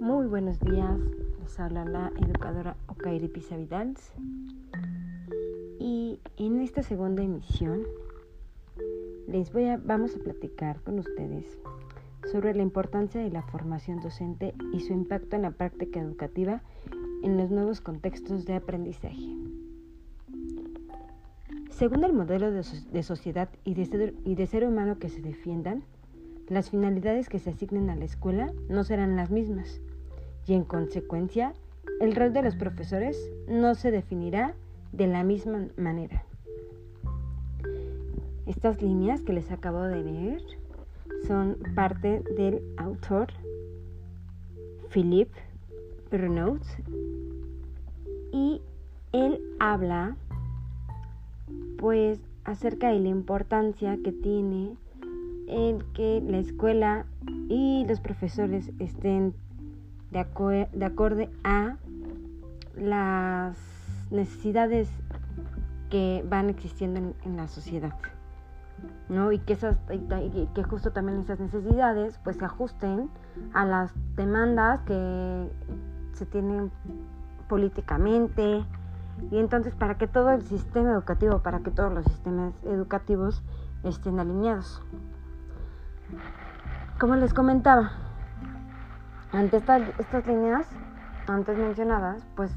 buenos días. Les habla la educadora Okairi Pisa Vidals. Y en esta segunda emisión les voy a, vamos a platicar con ustedes sobre la importancia de la formación docente y su impacto en la práctica educativa en los nuevos contextos de aprendizaje. Según el modelo de, sociedad y de ser humano que se defiendan, las finalidades que se asignen a la escuela no serán las mismas y en consecuencia el rol de los profesores no se definirá de la misma manera. Estas líneas que les acabo de leer son parte del autor Philippe Renaud y él habla pues acerca de la importancia que tiene en que la escuela y los profesores estén de, de acorde a las necesidades que van existiendo en, la sociedad. ¿no? Y que, esas, y que justo también esas necesidades pues se ajusten a las demandas que se tienen políticamente y entonces para que todo el sistema educativo, para que todos los sistemas educativos estén alineados. Como les comentaba, ante estas líneas antes mencionadas, pues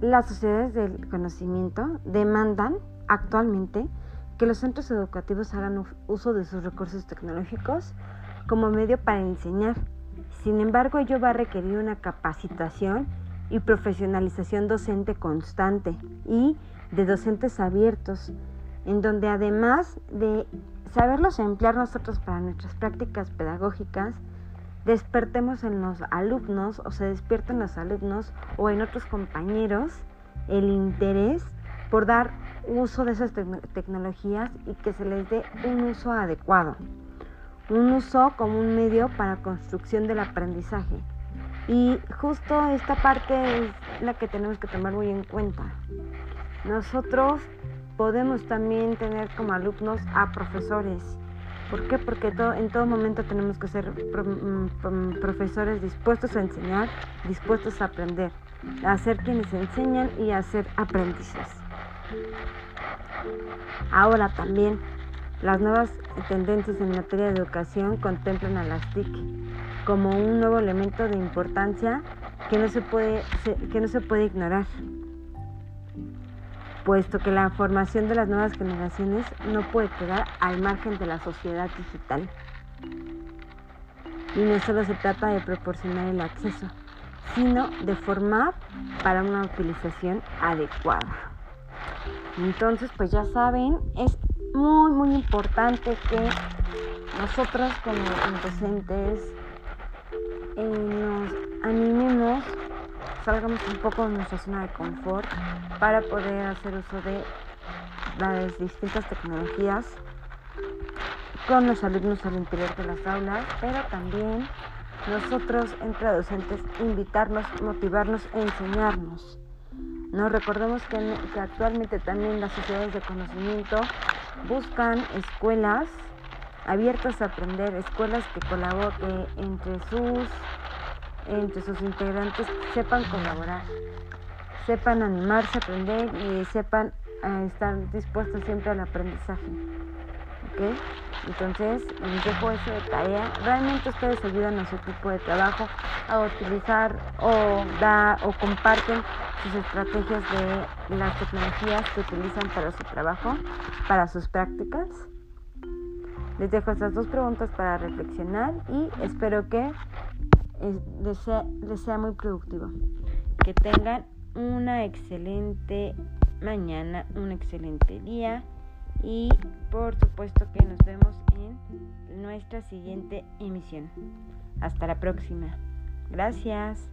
las sociedades del conocimiento demandan actualmente que los centros educativos hagan uso de sus recursos tecnológicos como medio para enseñar. Sin embargo, ello va a requerir una capacitación y profesionalización docente constante y de docentes abiertos, en donde además de saberlos emplear nosotros para nuestras prácticas pedagógicas, despertemos en los alumnos o se despierten los alumnos o en otros compañeros el interés por dar uso de esas tecnologías y que se les dé un uso adecuado, un uso como un medio para construcción del aprendizaje. Y justo esta parte es la que tenemos que tomar muy en cuenta. Nosotros podemos también tener como alumnos a profesores. ¿Por qué? Porque en todo momento tenemos que ser mm, profesores dispuestos a enseñar, dispuestos a aprender, a ser quienes enseñan y a ser aprendices. Ahora también, las nuevas tendencias en materia de educación contemplan a las TIC como un nuevo elemento de importancia que no se puede, que no se puede ignorar puesto que la formación de las nuevas generaciones no puede quedar al margen de la sociedad digital. Y no solo se trata de proporcionar el acceso, sino de formar para una utilización adecuada. Entonces, pues ya saben, es muy, muy importante que nosotros como docentes eh, nos salgamos un poco de nuestra zona de confort para poder hacer uso de las distintas tecnologías con los alumnos al interior de las aulas, pero también nosotros entre docentes invitarnos, motivarnos e enseñarnos. No recordemos que, que actualmente también las sociedades de conocimiento buscan escuelas abiertas a aprender, escuelas que colaboren entre sus entre sus integrantes sepan colaborar, sepan animarse a aprender y sepan eh, estar dispuestos siempre al aprendizaje. ¿Ok? Entonces, les dejo eso de tarea. Realmente ustedes ayudan a su equipo de trabajo a utilizar o, da, o comparten sus estrategias de las tecnologías que utilizan para su trabajo, para sus prácticas. Les dejo estas dos preguntas para reflexionar y espero que les sea, muy productivo. Que tengan una excelente mañana, un excelente día y por supuesto que nos vemos en nuestra siguiente emisión. Hasta la próxima. Gracias.